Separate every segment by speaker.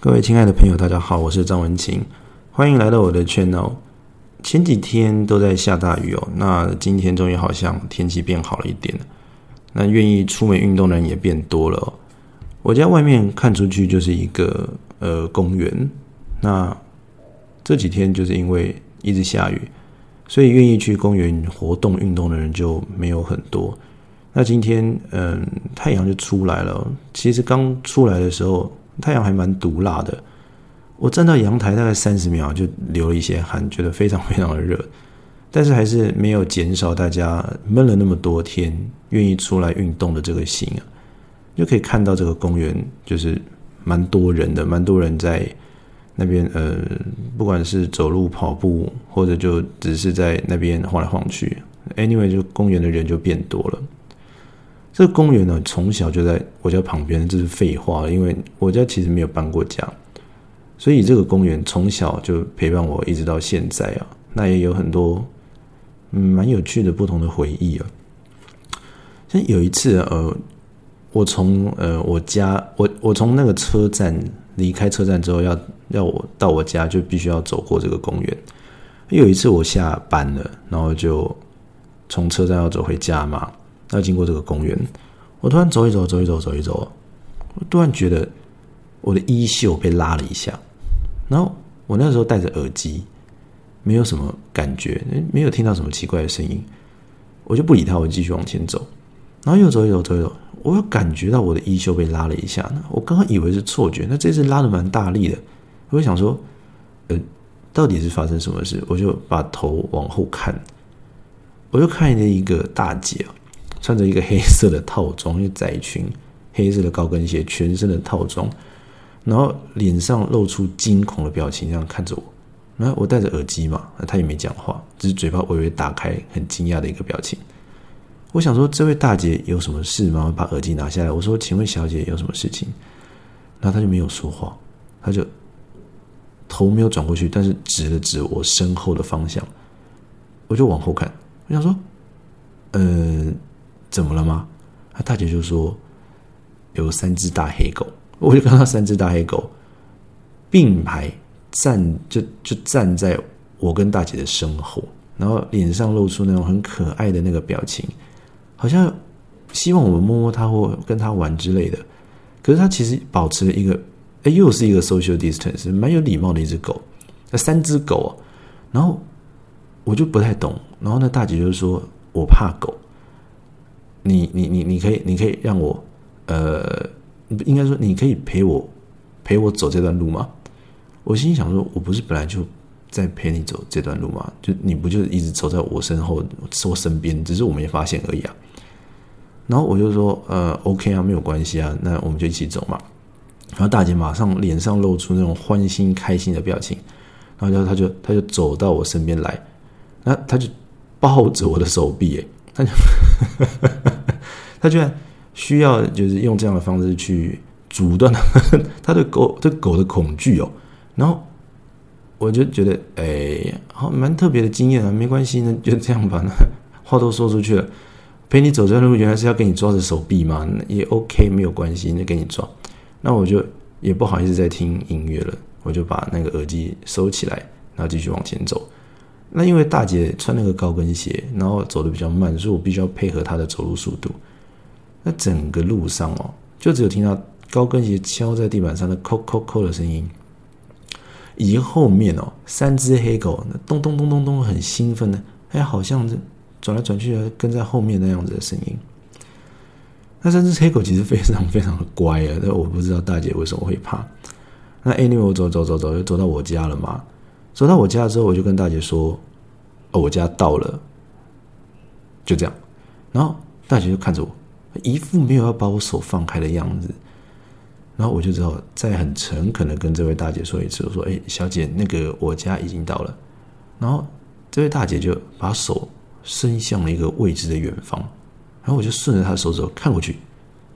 Speaker 1: 各位亲爱的朋友，大家好，我是张文琴，欢迎来到我的 channel。前几天都在下大雨哦，那今天终于好像天气变好了一点那愿意出门运动的人也变多了哦。我家外面看出去就是一个呃公园，那这几天就是因为一直下雨，所以愿意去公园活动运动的人就没有很多。那今天嗯，太阳就出来了，其实刚出来的时候。太阳还蛮毒辣的，我站到阳台大概三十秒就流了一些汗，觉得非常非常的热，但是还是没有减少大家闷了那么多天愿意出来运动的这个心啊，就可以看到这个公园就是蛮多人的，蛮多人在那边呃，不管是走路、跑步，或者就只是在那边晃来晃去，anyway 就公园的人就变多了。这个公园呢，从小就在我家旁边，这是废话，因为我家其实没有搬过家，所以这个公园从小就陪伴我一直到现在啊。那也有很多嗯蛮有趣的不同的回忆啊。像有一次呃，我从呃我家我我从那个车站离开车站之后，要要我到我家就必须要走过这个公园。有一次我下班了，然后就从车站要走回家嘛。要经过这个公园，我突然走一走，走一走，走一走，我突然觉得我的衣袖被拉了一下，然后我那时候戴着耳机，没有什么感觉，没有听到什么奇怪的声音，我就不理他，我继续往前走，然后又走一走，走一走，我又感觉到我的衣袖被拉了一下，我刚刚以为是错觉，那这次拉的蛮大力的，我就想说，呃，到底是发生什么事？我就把头往后看，我就看见一个大姐。穿着一个黑色的套装，一个窄裙，黑色的高跟鞋，全身的套装，然后脸上露出惊恐的表情，这样看着我。然后我戴着耳机嘛，他也没讲话，只是嘴巴微微打开，很惊讶的一个表情。我想说，这位大姐有什么事吗？把耳机拿下来，我说：“请问小姐有什么事情？”然后他就没有说话，他就头没有转过去，但是指了指我身后的方向。我就往后看，我想说：“呃。”怎么了吗？他大姐就说有三只大黑狗，我就看到三只大黑狗并排站，就就站在我跟大姐的身后，然后脸上露出那种很可爱的那个表情，好像希望我们摸摸它或跟它玩之类的。可是它其实保持了一个，哎，又是一个 social distance，蛮有礼貌的一只狗。那三只狗啊，然后我就不太懂，然后那大姐就说我怕狗。你你你你可以你可以让我，呃，应该说你可以陪我陪我走这段路吗？我心想说，我不是本来就在陪你走这段路吗？就你不就一直走在我身后我身边，只是我没发现而已啊。然后我就说，呃，OK 啊，没有关系啊，那我们就一起走嘛。然后大姐马上脸上露出那种欢欣开心的表情，然后她就她就走到我身边来，那她就抱着我的手臂，哎，他就。他居然需要就是用这样的方式去阻断他 他对狗对狗的恐惧哦，然后我就觉得哎，好蛮特别的经验啊，没关系呢，就这样吧。那话都说出去了，陪你走这段路，原来是要给你抓着手臂嘛，也 OK，没有关系，那给你抓。那我就也不好意思再听音乐了，我就把那个耳机收起来，然后继续往前走。那因为大姐穿那个高跟鞋，然后走的比较慢，所以我必须要配合她的走路速度。那整个路上哦，就只有听到高跟鞋敲在地板上的“扣扣扣”的声音，以及后面哦，三只黑狗那咚咚咚咚咚很兴奋的，哎，好像是转来转去的跟在后面那样子的声音。那三只黑狗其实非常非常的乖啊，但我不知道大姐为什么会怕。那 anyway，我走走走走，就走到我家了嘛。走到我家之后，我就跟大姐说：“哦，我家到了。”就这样，然后大姐就看着我，一副没有要把我手放开的样子。然后我就只好再很诚恳的跟这位大姐说一次：“我说，哎，小姐，那个我家已经到了。”然后这位大姐就把手伸向了一个未知的远方，然后我就顺着她的手指头看过去，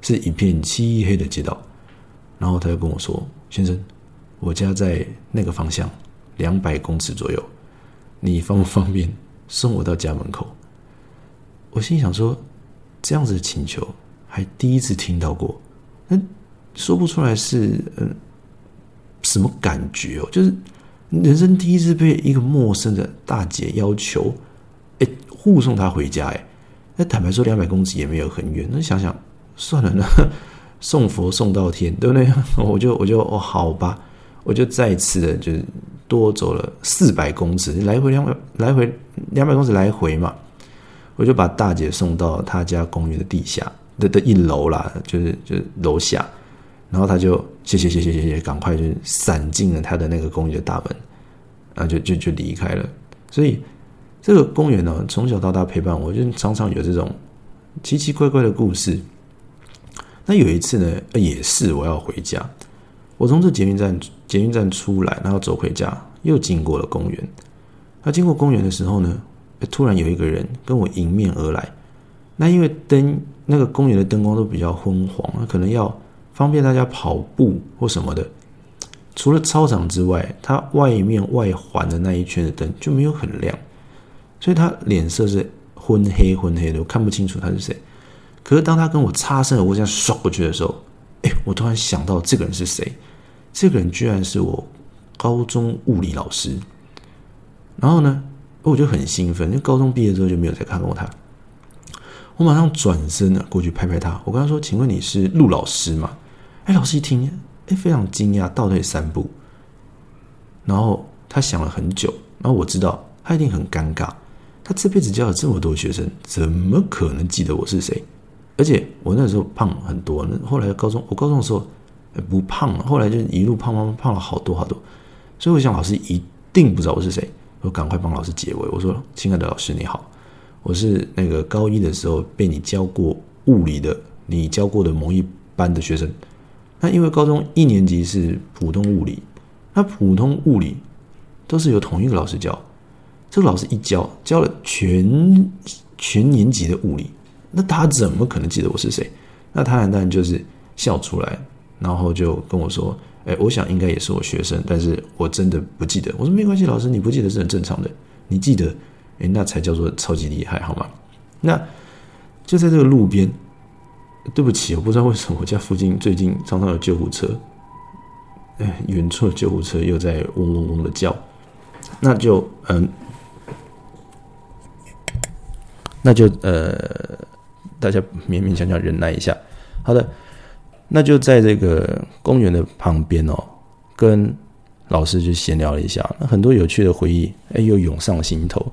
Speaker 1: 是一片漆黑的街道。然后她就跟我说：“先生，我家在那个方向。”两百公尺左右，你方不方便送我到家门口？我心想说，这样子的请求还第一次听到过，嗯，说不出来是嗯什么感觉哦？就是人生第一次被一个陌生的大姐要求，哎，护送她回家，哎，那坦白说，两百公尺也没有很远，那想想算了呢，送佛送到天，对不对？我就我就哦，好吧，我就再次的就是多走了四百公尺，来回两百，来回两百公尺来回嘛，我就把大姐送到她家公寓的地下的的一楼啦，就是就是楼下。然后她就谢谢谢谢谢谢，赶快就闪进了她的那个公寓的大门，啊，就就就离开了。所以这个公园呢，从小到大陪伴我，就常常有这种奇奇怪怪的故事。那有一次呢，也是我要回家，我从这捷运站捷运站出来，然后走回家，又经过了公园。那经过公园的时候呢，突然有一个人跟我迎面而来。那因为灯那个公园的灯光都比较昏黄，那可能要。方便大家跑步或什么的，除了操场之外，它外面外环的那一圈的灯就没有很亮，所以他脸色是昏黑昏黑的，我看不清楚他是谁。可是当他跟我擦身而过，这样刷过去的时候，哎，我突然想到这个人是谁？这个人居然是我高中物理老师。然后呢，我就很兴奋，因为高中毕业之后就没有再看过他。我马上转身呢过去拍拍他，我跟他说：“请问你是陆老师吗？”哎，老师一听，哎，非常惊讶，倒退三步，然后他想了很久，然后我知道他一定很尴尬，他这辈子教了这么多学生，怎么可能记得我是谁？而且我那时候胖很多，那后来高中，我高中的时候不胖了，后来就一路胖胖胖了好多好多，所以我想老师一定不知道我是谁，我赶快帮老师解围，我说：“亲爱的老师你好，我是那个高一的时候被你教过物理的，你教过的某一班的学生。”那因为高中一年级是普通物理，那普通物理都是由同一个老师教，这个老师一教教了全全年级的物理，那他怎么可能记得我是谁？那他当然就是笑出来，然后就跟我说：“哎，我想应该也是我学生，但是我真的不记得。”我说：“没关系，老师你不记得是很正常的，你记得，哎，那才叫做超级厉害，好吗？”那就在这个路边。对不起，我不知道为什么我家附近最近常常有救护车，哎，远处的救护车又在嗡嗡嗡的叫，那就嗯，那就呃，大家勉勉强强忍耐一下。好的，那就在这个公园的旁边哦，跟老师就闲聊了一下，那很多有趣的回忆哎又涌上心头。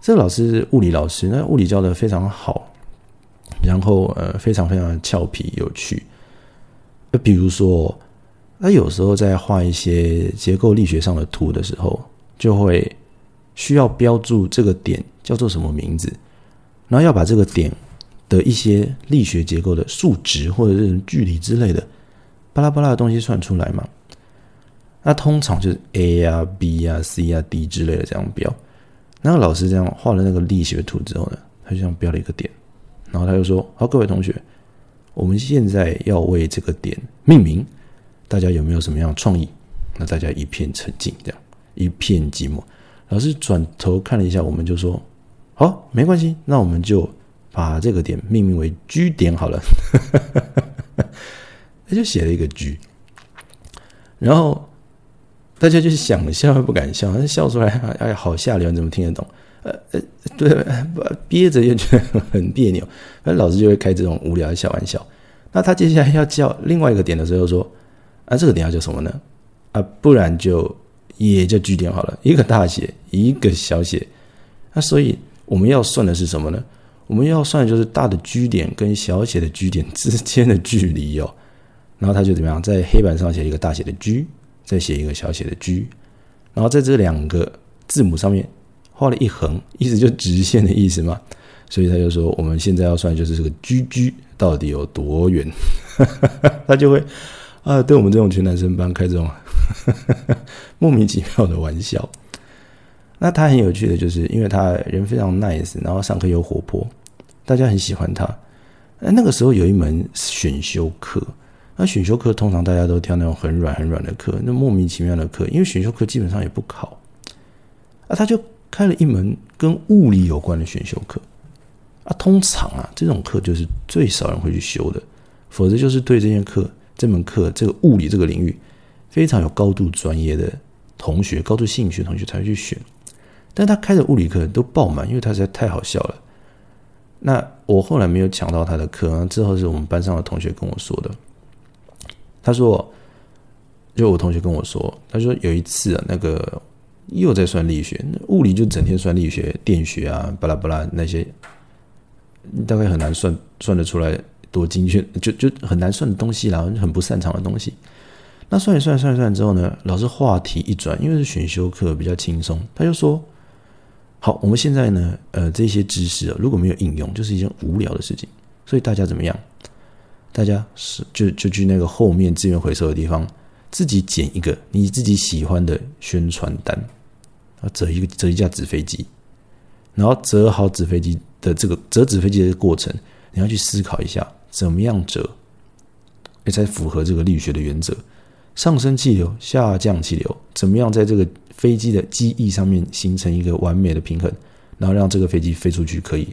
Speaker 1: 这个老师是物理老师，那物理教的非常好。然后呃，非常非常的俏皮有趣。那比如说，他有时候在画一些结构力学上的图的时候，就会需要标注这个点叫做什么名字，然后要把这个点的一些力学结构的数值或者是距离之类的巴拉巴拉的东西算出来嘛。那通常就是 a 呀、b 呀、c 呀、d 之类的这样标。那个老师这样画了那个力学图之后呢，他就这样标了一个点。然后他就说：“好，各位同学，我们现在要为这个点命名，大家有没有什么样的创意？”那大家一片沉静，这样一片寂寞。老师转头看了一下，我们就说：“好，没关系，那我们就把这个点命名为 G 点好了。”他就写了一个 G，然后大家就想笑又不敢笑，笑出来，哎，好下流，你怎么听得懂？呃呃，对，憋着又觉得很别扭，那老师就会开这种无聊的小玩笑。那他接下来要叫另外一个点的时候说：“啊，这个点要叫什么呢？啊，不然就也叫句点好了，一个大写，一个小写。那所以我们要算的是什么呢？我们要算的就是大的句点跟小写的句点之间的距离哦。然后他就怎么样，在黑板上写一个大写的 G，再写一个小写的 G，然后在这两个字母上面。画了一横，意思就直线的意思嘛，所以他就说，我们现在要算就是这个 G G 到底有多远，他就会啊，对我们这种全男生班开这种 莫名其妙的玩笑。那他很有趣的就是，因为他人非常 nice，然后上课又活泼，大家很喜欢他。那个时候有一门选修课，那选修课通常大家都挑那种很软很软的课，那莫名其妙的课，因为选修课基本上也不考，啊，他就。开了一门跟物理有关的选修课啊，通常啊这种课就是最少人会去修的，否则就是对这些课、这门课、这个物理这个领域非常有高度专业的同学、高度兴趣的同学才会去选。但他开的物理课都爆满，因为他实在太好笑了。那我后来没有抢到他的课，之后是我们班上的同学跟我说的。他说，就我同学跟我说，他说有一次啊，那个又在算力学，物理就整天算力学、电学啊，巴拉巴拉那些，大概很难算算得出来多精确，就就很难算的东西啦，很不擅长的东西。那算一算，算一算之后呢，老师话题一转，因为是选修课比较轻松，他就说。好，我们现在呢，呃，这些知识啊，如果没有应用，就是一件无聊的事情。所以大家怎么样？大家是就就去那个后面资源回收的地方，自己剪一个你自己喜欢的宣传单，啊，折一个折一架纸飞机，然后折好纸飞机的这个折纸飞机的过程，你要去思考一下，怎么样折，才符合这个力学的原则，上升气流，下降气流，怎么样在这个。飞机的机翼上面形成一个完美的平衡，然后让这个飞机飞出去，可以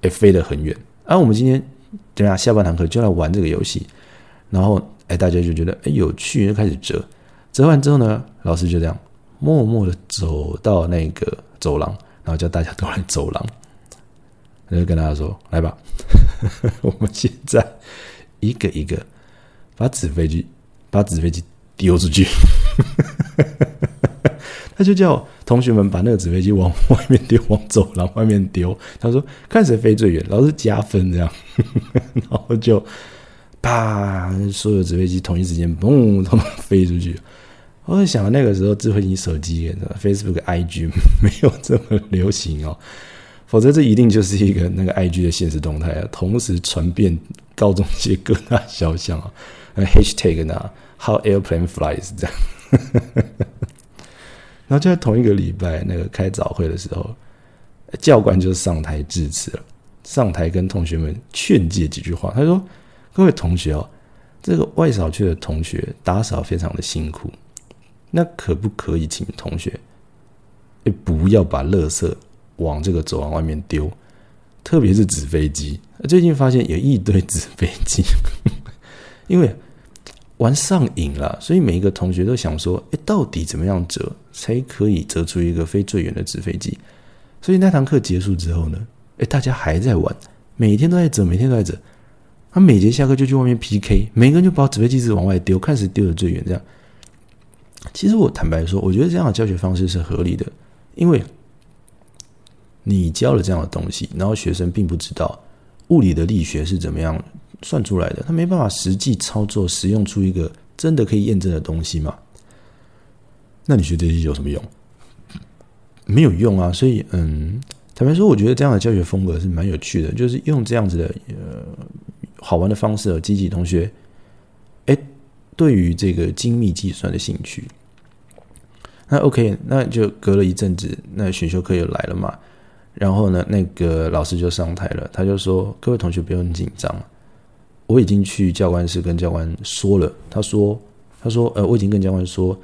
Speaker 1: 诶飞得很远。而我们今天等下下半堂课就来玩这个游戏，然后哎大家就觉得哎有趣，就开始折。折完之后呢，老师就这样默默的走到那个走廊，然后叫大家都来走廊，他就跟大家说：“来吧，我们现在一个一个把纸飞机把纸飞机丢出去。”他就叫同学们把那个纸飞机往外面丢，往走廊外面丢。他说：“看谁飞最远，老师加分。”这样，然后就啪，所有纸飞机同一时间嘣，他们飞出去。我在想，那个时候智慧型手机，Facebook、IG 没有这么流行哦，否则这一定就是一个那个 IG 的现实动态啊，同时传遍高中界各大小巷啊。Hashtag 呢，How airplane flies 这样。然后就在同一个礼拜，那个开早会的时候，教官就上台致辞了，上台跟同学们劝诫几句话。他说：“各位同学哦，这个外扫区的同学打扫非常的辛苦，那可不可以请同学，不要把垃圾往这个走廊外面丢，特别是纸飞机。最近发现有一堆纸飞机，因为。”玩上瘾了，所以每一个同学都想说：“哎，到底怎么样折才可以折出一个飞最远的纸飞机？”所以那堂课结束之后呢，哎，大家还在玩，每天都在折，每天都在折。他每节下课就去外面 PK，每个人就把纸飞机子往外丢，看谁丢的最远。这样，其实我坦白说，我觉得这样的教学方式是合理的，因为你教了这样的东西，然后学生并不知道物理的力学是怎么样。算出来的，他没办法实际操作，使用出一个真的可以验证的东西嘛？那你学这些有什么用？没有用啊！所以，嗯，坦白说，我觉得这样的教学风格是蛮有趣的，就是用这样子的呃好玩的方式激起同学哎对于这个精密计算的兴趣。那 OK，那就隔了一阵子，那选修课又来了嘛？然后呢，那个老师就上台了，他就说：“各位同学不用紧张。”我已经去教官室跟教官说了，他说：“他说，呃，我已经跟教官说，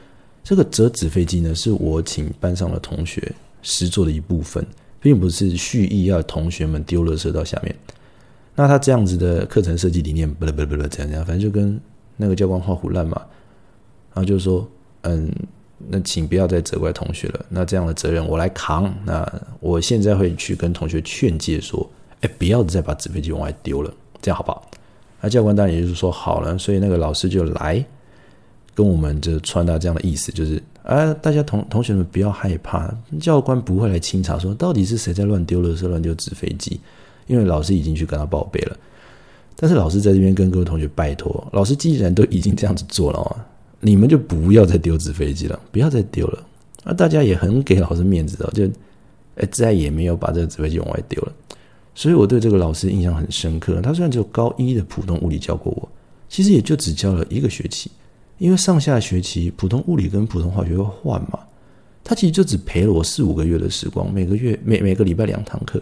Speaker 1: 这个折纸飞机呢，是我请班上的同学实做的一部分，并不是蓄意要同学们丢垃圾到下面。那他这样子的课程设计理念，不不不不，怎样怎样，反正就跟那个教官画虎烂嘛。然后就说，嗯，那请不要再责怪同学了，那这样的责任我来扛。那我现在会去跟同学劝诫说，哎，不要再把纸飞机往外丢了，这样好不好？”那教官当然也就是说好了，所以那个老师就来跟我们就传达这样的意思，就是啊，大家同同学们不要害怕，教官不会来清查说到底是谁在乱丢垃圾、乱丢纸飞机，因为老师已经去跟他报备了。但是老师在这边跟各位同学拜托，老师既然都已经这样子做了啊，你们就不要再丢纸飞机了，不要再丢了。啊，大家也很给老师面子哦，就哎再也没有把这个纸飞机往外丢了。所以我对这个老师印象很深刻。他虽然只有高一的普通物理教过我，其实也就只教了一个学期，因为上下学期普通物理跟普通化学会换嘛。他其实就只陪了我四五个月的时光，每个月每每个礼拜两堂课。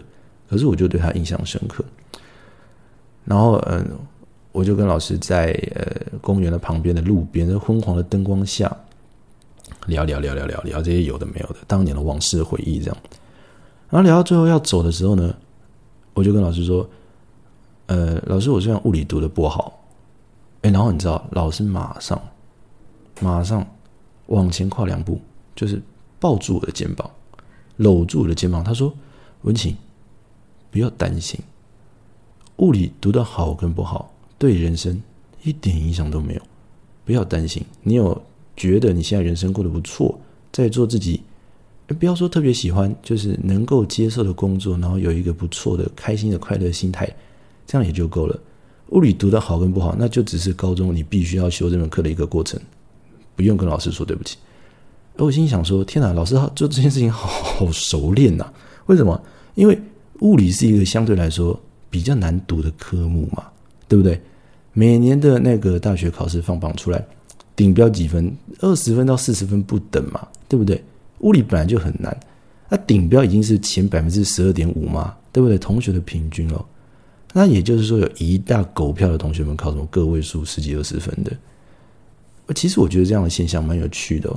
Speaker 1: 可是我就对他印象深刻。然后嗯，我就跟老师在呃公园的旁边的路边，在昏黄的灯光下聊聊聊聊聊聊这些有的没有的当年的往事回忆这样。然后聊到最后要走的时候呢。我就跟老师说：“呃，老师，我虽然物理读的不好，哎，然后你知道，老师马上马上往前跨两步，就是抱住我的肩膀，搂住我的肩膀。他说：“文琴，不要担心，物理读得好跟不好，对人生一点影响都没有。不要担心，你有觉得你现在人生过得不错，在做自己，不要说特别喜欢，就是能够接受的工作，然后有一个不错的、开心的、快乐的心态，这样也就够了。物理读的好跟不好，那就只是高中你必须要修这门课的一个过程。”不用跟老师说对不起，我心想说：“天哪，老师做这件事情好 好熟练呐！为什么？因为物理是一个相对来说比较难读的科目嘛，对不对？每年的那个大学考试放榜出来，顶标几分？二十分到四十分不等嘛，对不对？物理本来就很难，那顶标已经是前百分之十二点五嘛，对不对？同学的平均哦，那也就是说有一大狗票的同学们考什么个位数十几二十分的。”其实我觉得这样的现象蛮有趣的。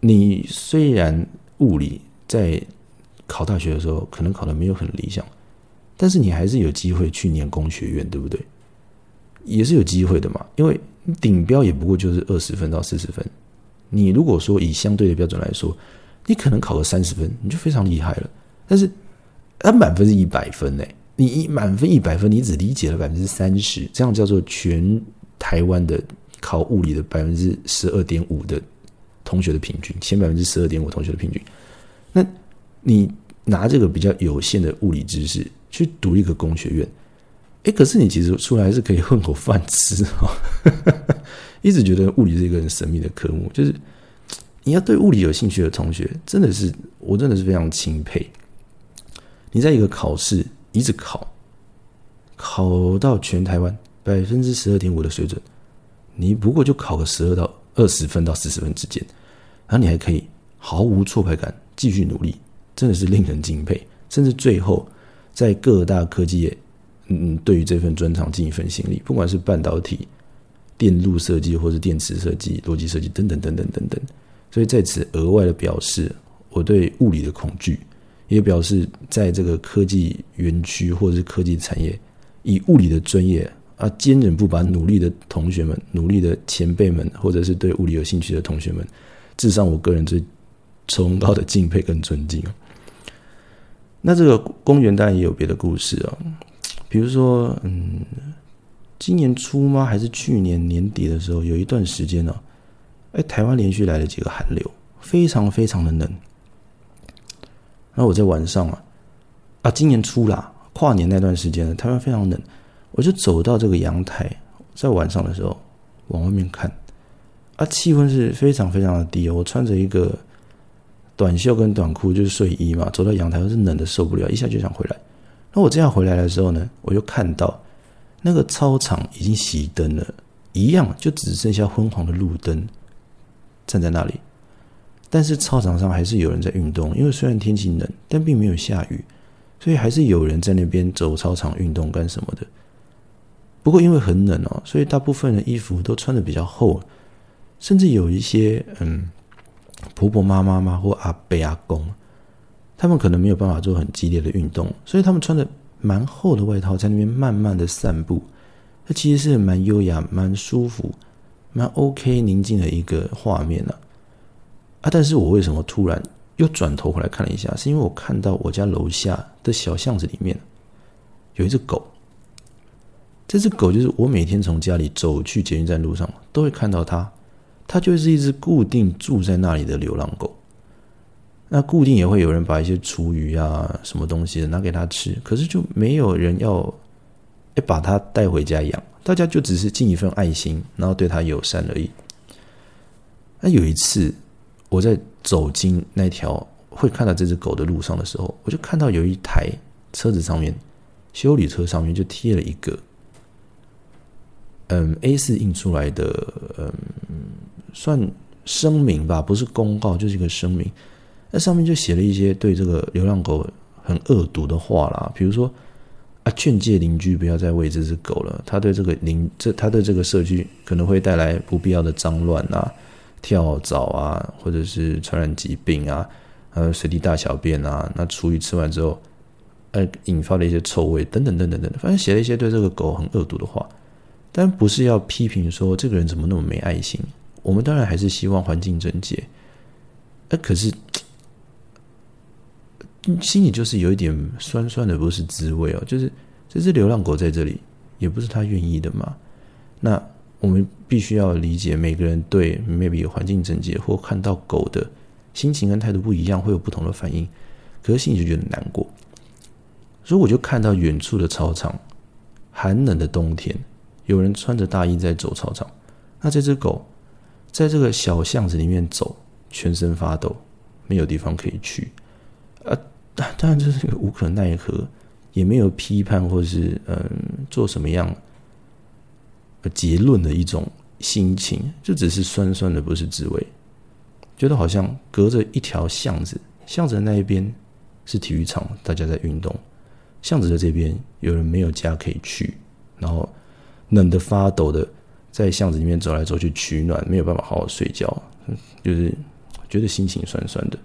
Speaker 1: 你虽然物理在考大学的时候可能考的没有很理想，但是你还是有机会去念工学院，对不对？也是有机会的嘛，因为顶标也不过就是二十分到四十分。你如果说以相对的标准来说，你可能考个三十分，你就非常厉害了。但是，它满分是一百分呢，你满分一百分，你只理解了百分之三十，这样叫做全。台湾的考物理的百分之十二点五的同学的平均，前百分之十二点五同学的平均，那你拿这个比较有限的物理知识去读一个工学院，哎，可是你其实出来是可以混口饭吃哈。一直觉得物理是一个很神秘的科目，就是你要对物理有兴趣的同学，真的是我真的是非常钦佩。你在一个考试一直考，考到全台湾。百分之十二点五的水准，你不过就考个十二到二十分到四十分之间，然后你还可以毫无挫败感继续努力，真的是令人敬佩。甚至最后在各大科技业，嗯，对于这份专长尽一份心力，不管是半导体、电路设计，或是电池设计、逻辑设计等等等等等等。所以在此额外的表示我对物理的恐惧，也表示在这个科技园区或者是科技产业，以物理的专业。啊，坚韧不拔、努力的同学们、努力的前辈们，或者是对物理有兴趣的同学们，致上我个人最崇高的敬佩跟尊敬那这个公园当然也有别的故事啊，比如说，嗯，今年初吗？还是去年年底的时候，有一段时间呢，哎，台湾连续来了几个寒流，非常非常的冷。那我在晚上啊，啊，今年初啦，跨年那段时间呢，台湾非常冷。我就走到这个阳台，在晚上的时候往外面看，啊，气温是非常非常的低哦。我穿着一个短袖跟短裤，就是睡衣嘛，走到阳台，是冷的受不了，一下就想回来。那我这样回来的时候呢，我就看到那个操场已经熄灯了，一样就只剩下昏黄的路灯站在那里。但是操场上还是有人在运动，因为虽然天气冷，但并没有下雨，所以还是有人在那边走操场运动干什么的。不过因为很冷哦，所以大部分的衣服都穿的比较厚，甚至有一些嗯婆婆妈妈嘛或阿伯阿公，他们可能没有办法做很激烈的运动，所以他们穿的蛮厚的外套在那边慢慢的散步，它其实是蛮优雅、蛮舒服、蛮 OK 宁静的一个画面呢。啊，但是我为什么突然又转头回来看了一下？是因为我看到我家楼下的小巷子里面有一只狗。这只狗就是我每天从家里走去捷运站路上都会看到它，它就是一只固定住在那里的流浪狗。那固定也会有人把一些厨余啊、什么东西拿给它吃，可是就没有人要要把它带回家养，大家就只是尽一份爱心，然后对它友善而已。那有一次我在走进那条会看到这只狗的路上的时候，我就看到有一台车子上面修理车上面就贴了一个。嗯，A 四印出来的，嗯，算声明吧，不是公告，就是一个声明。那上面就写了一些对这个流浪狗很恶毒的话啦，比如说啊，劝诫邻居不要再喂这只狗了，他对这个邻这他对这个社区可能会带来不必要的脏乱啊、跳蚤啊，或者是传染疾病啊，呃，随地大小便啊，那厨余吃完之后，呃，引发了一些臭味等等等等等，反正写了一些对这个狗很恶毒的话。但不是要批评说这个人怎么那么没爱心。我们当然还是希望环境整洁，哎，可是心里就是有一点酸酸的，不是滋味哦。就是这只流浪狗在这里，也不是他愿意的嘛。那我们必须要理解，每个人对 maybe 环境整洁或看到狗的心情跟态度不一样，会有不同的反应。可是心里就觉得难过。所以我就看到远处的操场，寒冷的冬天，有人穿着大衣在走操场。那这只狗。在这个小巷子里面走，全身发抖，没有地方可以去，啊，当然这是无可奈何，也没有批判或是嗯做什么样结论的一种心情，就只是酸酸的，不是滋味，觉得好像隔着一条巷子，巷子的那一边是体育场，大家在运动，巷子的这边有人没有家可以去，然后冷得发抖的。在巷子里面走来走去取暖，没有办法好好睡觉，就是觉得心情酸酸的。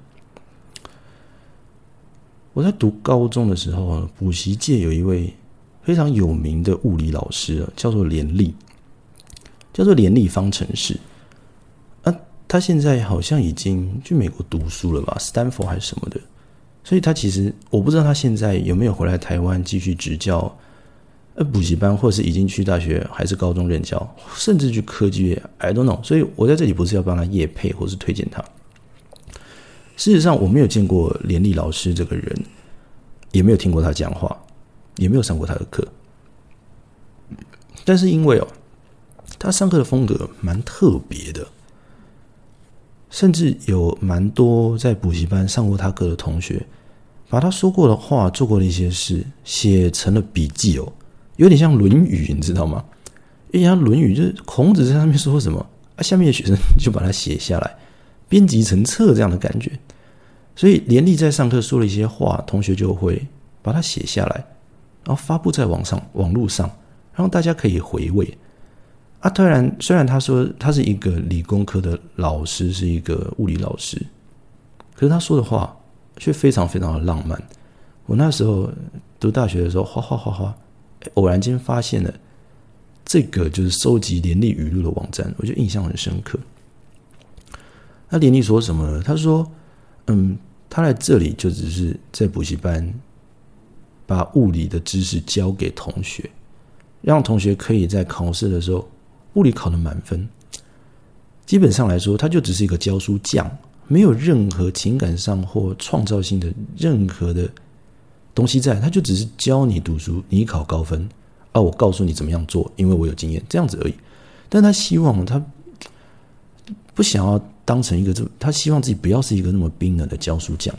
Speaker 1: 我在读高中的时候啊，补习界有一位非常有名的物理老师，叫做连立，叫做连立方程式。啊，他现在好像已经去美国读书了吧，斯坦福还是什么的。所以他其实我不知道他现在有没有回来台湾继续执教。呃，补习班，或是已经去大学还是高中任教，甚至去科技业，I don't know。所以我在这里不是要帮他业配，或是推荐他。事实上，我没有见过连立老师这个人，也没有听过他讲话，也没有上过他的课。但是因为哦，他上课的风格蛮特别的，甚至有蛮多在补习班上过他课的同学，把他说过的话、做过的一些事写成了笔记哦。有点像《论语》，你知道吗？因为《论语》就是孔子在上面说什么，啊，下面的学生 就把它写下来，编辑成册这样的感觉。所以连立在上课说了一些话，同学就会把它写下来，然后发布在网上、网络上，然后大家可以回味。啊，当然，虽然他说他是一个理工科的老师，是一个物理老师，可是他说的话却非常非常的浪漫。我那时候读大学的时候，哗哗哗哗。偶然间发现了这个就是收集连立语录的网站，我就印象很深刻。那连立说什么？呢？他说：“嗯，他来这里就只是在补习班把物理的知识教给同学，让同学可以在考试的时候物理考的满分。基本上来说，他就只是一个教书匠，没有任何情感上或创造性的任何的。”东西在，他就只是教你读书，你考高分啊！我告诉你怎么样做，因为我有经验，这样子而已。但他希望他不想要当成一个这，他希望自己不要是一个那么冰冷的教书匠。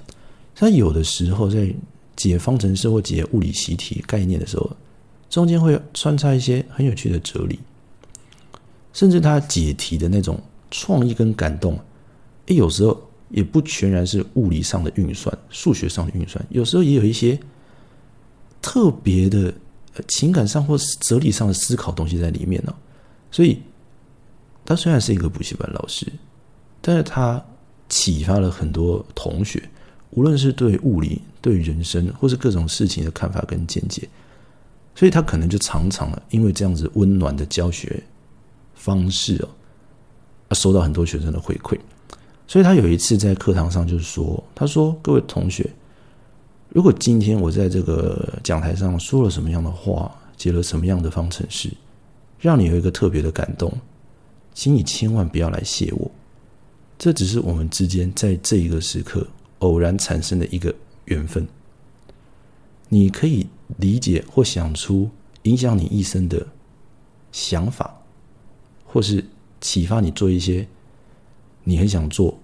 Speaker 1: 他有的时候在解方程式或解物理习题概念的时候，中间会穿插一些很有趣的哲理，甚至他解题的那种创意跟感动，诶，有时候。也不全然是物理上的运算、数学上的运算，有时候也有一些特别的情感上或哲理上的思考东西在里面呢。所以，他虽然是一个补习班老师，但是他启发了很多同学，无论是对物理、对人生，或是各种事情的看法跟见解。所以他可能就常常因为这样子温暖的教学方式哦，他收到很多学生的回馈。所以他有一次在课堂上就是说：“他说，各位同学，如果今天我在这个讲台上说了什么样的话，解了什么样的方程式，让你有一个特别的感动，请你千万不要来谢我。这只是我们之间在这一个时刻偶然产生的一个缘分。你可以理解或想出影响你一生的想法，或是启发你做一些你很想做。”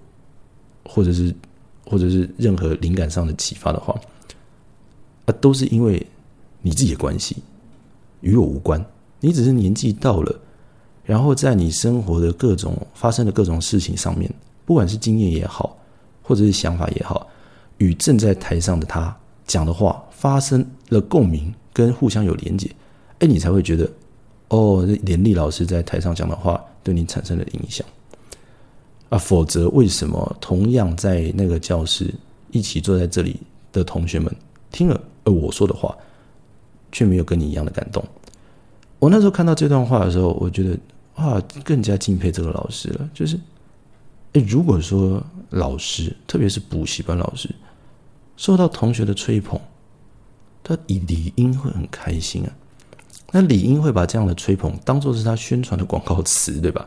Speaker 1: 或者是，或者是任何灵感上的启发的话，啊，都是因为你自己的关系，与我无关。你只是年纪到了，然后在你生活的各种发生的各种事情上面，不管是经验也好，或者是想法也好，与正在台上的他讲的话发生了共鸣，跟互相有连结，哎，你才会觉得，哦，连丽老师在台上讲的话对你产生了影响。啊，否则为什么同样在那个教室一起坐在这里的同学们听了呃我说的话，却没有跟你一样的感动？我那时候看到这段话的时候，我觉得哇，更加敬佩这个老师了。就是，哎，如果说老师，特别是补习班老师，受到同学的吹捧，他理理应会很开心啊。那理应会把这样的吹捧当做是他宣传的广告词，对吧？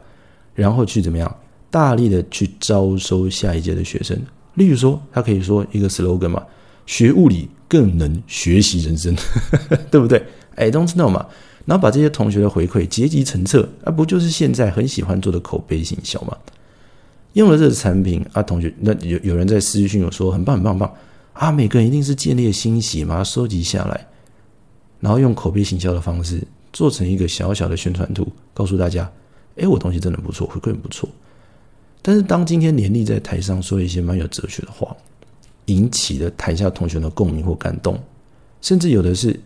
Speaker 1: 然后去怎么样，大力的去招收下一届的学生。例如说，他可以说一个 slogan 嘛，学物理更能学习人生，对不对？哎，don't know 嘛。然后把这些同学的回馈结集成册，啊，不就是现在很喜欢做的口碑行销吗？用了这个产品啊，同学，那有有人在私讯有说很棒很棒很棒啊，每个人一定是建立了欣喜嘛，收集下来，然后用口碑行销的方式做成一个小小的宣传图，告诉大家，哎，我东西真的不错，回馈很不错。但是当今天连丽在台上说一些蛮有哲学的话，引起了台下同学的共鸣或感动，甚至有的是。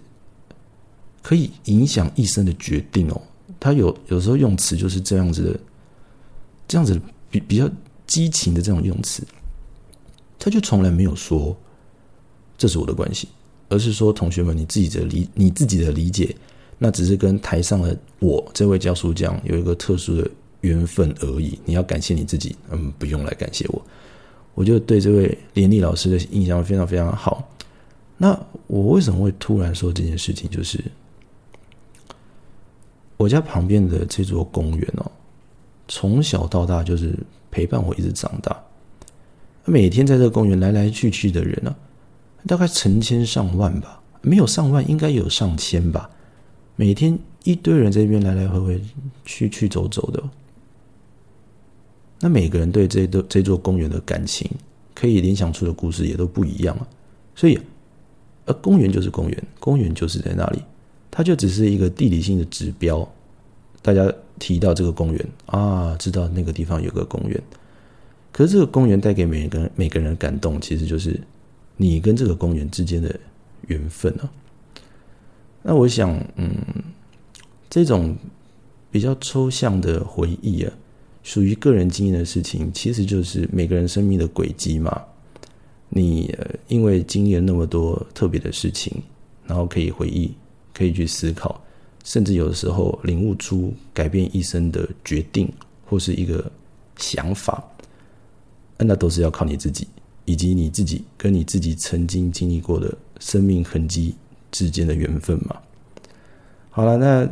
Speaker 1: 可以影响一生的决定哦。他有有时候用词就是这样子的，这样子比较激情的这种用词，他就从来没有说这是我的关系，而是说同学们你自己的理你自己的理解，那只是跟台上的我这位教书匠有一个特殊的缘分而已。你要感谢你自己，嗯，不用来感谢我。我就对这位连丽老师的印象非常非常好。那我为什么会突然说这件事情？就是。我家旁边的这座公园哦，从小到大就是陪伴我一直长大。每天在这个公园来来去去的人呢，大概成千上万吧，没有上万，应该有上千吧。每天一堆人在这边来来回回去去走走的。那每个人对这座这座公园的感情，可以联想出的故事也都不一样啊。所以，呃，公园就是公园，公园就是在那里。它就只是一个地理性的指标，大家提到这个公园啊，知道那个地方有个公园。可是这个公园带给每个人每个人感动，其实就是你跟这个公园之间的缘分啊。那我想，嗯，这种比较抽象的回忆啊，属于个人经验的事情，其实就是每个人生命的轨迹嘛。你因为经历了那么多特别的事情，然后可以回忆。可以去思考，甚至有的时候领悟出改变一生的决定或是一个想法，那都是要靠你自己，以及你自己跟你自己曾经经历过的生命痕迹之间的缘分嘛。好了，那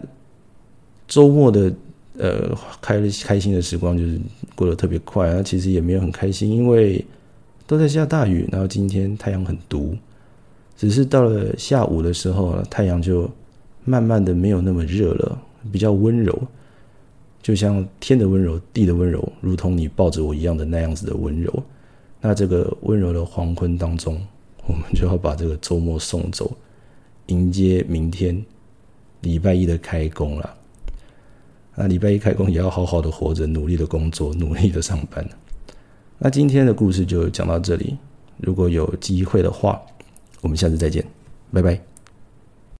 Speaker 1: 周末的呃开开心的时光就是过得特别快啊，其实也没有很开心，因为都在下大雨，然后今天太阳很毒。只是到了下午的时候，太阳就慢慢的没有那么热了，比较温柔，就像天的温柔、地的温柔，如同你抱着我一样的那样子的温柔。那这个温柔的黄昏当中，我们就要把这个周末送走，迎接明天礼拜一的开工了。那礼拜一开工也要好好的活着，努力的工作，努力的上班。那今天的故事就讲到这里，如果有机会的话。我们下次再见，拜拜。